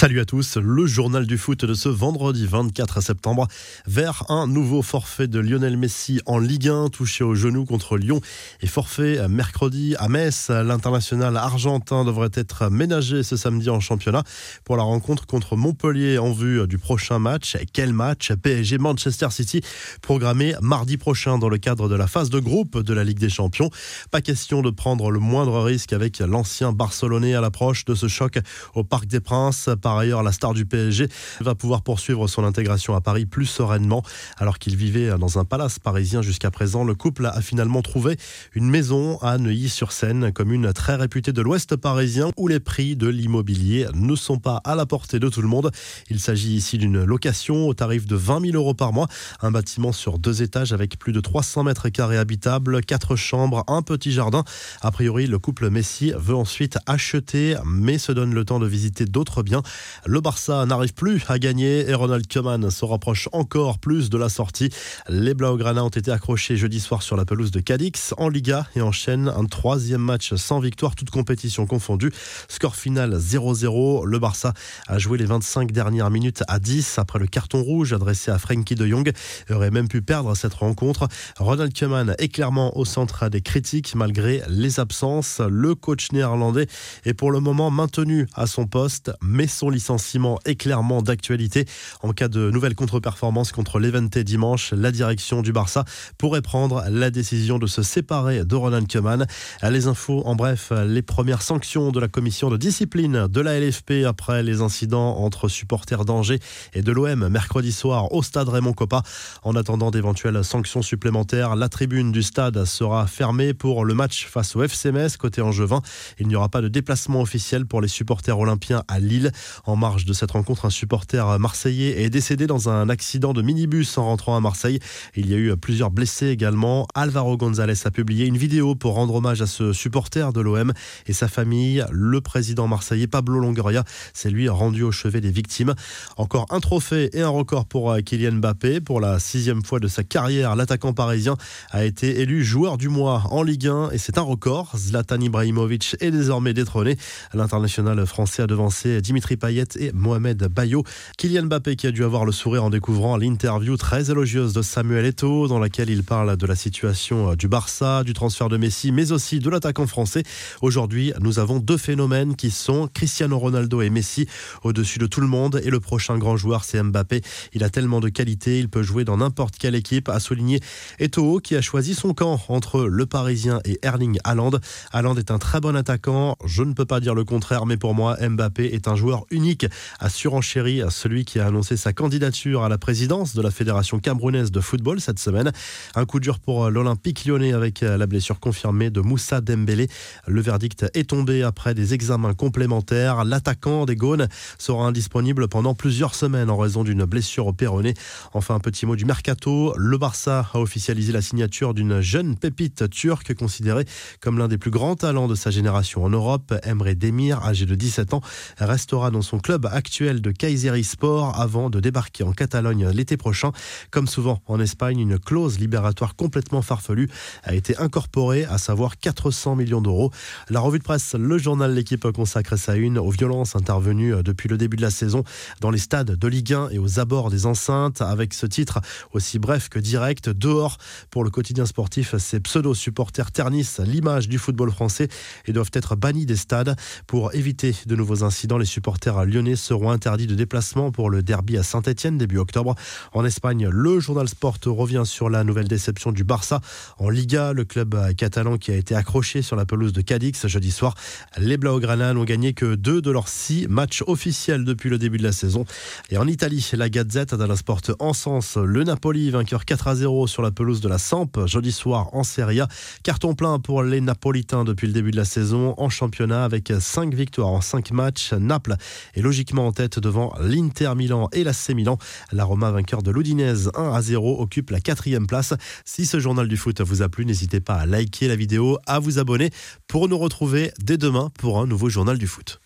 Salut à tous, le journal du foot de ce vendredi 24 septembre vers un nouveau forfait de Lionel Messi en Ligue 1 touché au genou contre Lyon et forfait mercredi à Metz. L'international argentin devrait être ménagé ce samedi en championnat pour la rencontre contre Montpellier en vue du prochain match. Quel match? PSG Manchester City programmé mardi prochain dans le cadre de la phase de groupe de la Ligue des Champions. Pas question de prendre le moindre risque avec l'ancien Barcelonais à l'approche de ce choc au Parc des Princes. Ailleurs, la star du PSG va pouvoir poursuivre son intégration à Paris plus sereinement. Alors qu'il vivait dans un palace parisien jusqu'à présent, le couple a finalement trouvé une maison à Neuilly-sur-Seine, commune très réputée de l'ouest parisien où les prix de l'immobilier ne sont pas à la portée de tout le monde. Il s'agit ici d'une location au tarif de 20 000 euros par mois, un bâtiment sur deux étages avec plus de 300 mètres carrés habitables, quatre chambres, un petit jardin. A priori, le couple Messi veut ensuite acheter, mais se donne le temps de visiter d'autres biens. Le Barça n'arrive plus à gagner et Ronald Koeman se rapproche encore plus de la sortie. Les Blaugrana ont été accrochés jeudi soir sur la pelouse de Cadix en Liga et enchaînent un troisième match sans victoire, toute compétition confondue. Score final 0-0. Le Barça a joué les 25 dernières minutes à 10 après le carton rouge adressé à Frankie de Jong et aurait même pu perdre cette rencontre. Ronald Koeman est clairement au centre des critiques malgré les absences. Le coach néerlandais est pour le moment maintenu à son poste, mais son licenciement est clairement d'actualité. En cas de nouvelle contre-performance contre l'Evente dimanche, la direction du Barça pourrait prendre la décision de se séparer de Ronald Koeman. Les infos, en bref, les premières sanctions de la commission de discipline de la LFP après les incidents entre supporters d'Angers et de l'OM mercredi soir au stade Raymond Coppa. En attendant d'éventuelles sanctions supplémentaires, la tribune du stade sera fermée pour le match face au FC Metz côté Angevin. Il n'y aura pas de déplacement officiel pour les supporters olympiens à Lille. En marge de cette rencontre, un supporter marseillais est décédé dans un accident de minibus en rentrant à Marseille. Il y a eu plusieurs blessés également. Alvaro González a publié une vidéo pour rendre hommage à ce supporter de l'OM et sa famille. Le président marseillais Pablo Longoria s'est lui rendu au chevet des victimes. Encore un trophée et un record pour Kylian Mbappé. Pour la sixième fois de sa carrière, l'attaquant parisien a été élu joueur du mois en Ligue 1 et c'est un record. Zlatan Ibrahimovic est désormais détrôné. L'international français a devancé Dimitri Payet et Mohamed Bayo. Kylian Mbappé qui a dû avoir le sourire en découvrant l'interview très élogieuse de Samuel Eto'o dans laquelle il parle de la situation du Barça, du transfert de Messi, mais aussi de l'attaquant français. Aujourd'hui, nous avons deux phénomènes qui sont Cristiano Ronaldo et Messi au-dessus de tout le monde et le prochain grand joueur c'est Mbappé. Il a tellement de qualité, il peut jouer dans n'importe quelle équipe, a souligné Eto'o qui a choisi son camp entre le Parisien et Erling Haaland. Haaland est un très bon attaquant, je ne peux pas dire le contraire, mais pour moi Mbappé est un joueur unique a surenchéri celui qui a annoncé sa candidature à la présidence de la Fédération camerounaise de football cette semaine. Un coup dur pour l'Olympique lyonnais avec la blessure confirmée de Moussa Dembélé. Le verdict est tombé après des examens complémentaires. L'attaquant des Gaunes sera indisponible pendant plusieurs semaines en raison d'une blessure au péroné. Enfin, un petit mot du mercato. Le Barça a officialisé la signature d'une jeune pépite turque considérée comme l'un des plus grands talents de sa génération en Europe. Emre Demir, âgé de 17 ans, restera dans son club actuel de Sport avant de débarquer en Catalogne l'été prochain. Comme souvent en Espagne, une clause libératoire complètement farfelue a été incorporée, à savoir 400 millions d'euros. La revue de presse, le journal L'équipe consacre sa une aux violences intervenues depuis le début de la saison dans les stades de Ligue 1 et aux abords des enceintes, avec ce titre aussi bref que direct, dehors pour le quotidien sportif, ces pseudo-supporters ternissent l'image du football français et doivent être bannis des stades pour éviter de nouveaux incidents. Les supporters lyonnais seront interdits de déplacement pour le derby à Saint-Etienne début octobre. En Espagne, le journal Sport revient sur la nouvelle déception du Barça. En Liga, le club catalan qui a été accroché sur la pelouse de Cadix jeudi soir. Les Blaugrana n'ont gagné que deux de leurs six matchs officiels depuis le début de la saison. Et en Italie, la Gazette la Sport sens le Napoli vainqueur 4 à 0 sur la pelouse de la Samp jeudi soir en Serie A. Carton plein pour les Napolitains depuis le début de la saison en championnat avec 5 victoires en 5 matchs. Naples est logiquement en tête devant l'Inter Milan et la C Milan. La Roma, vainqueur de l'Udinese 1 à 0, occupe la quatrième place. Si ce journal du foot vous a plu, n'hésitez pas à liker la vidéo, à vous abonner pour nous retrouver dès demain pour un nouveau journal du foot.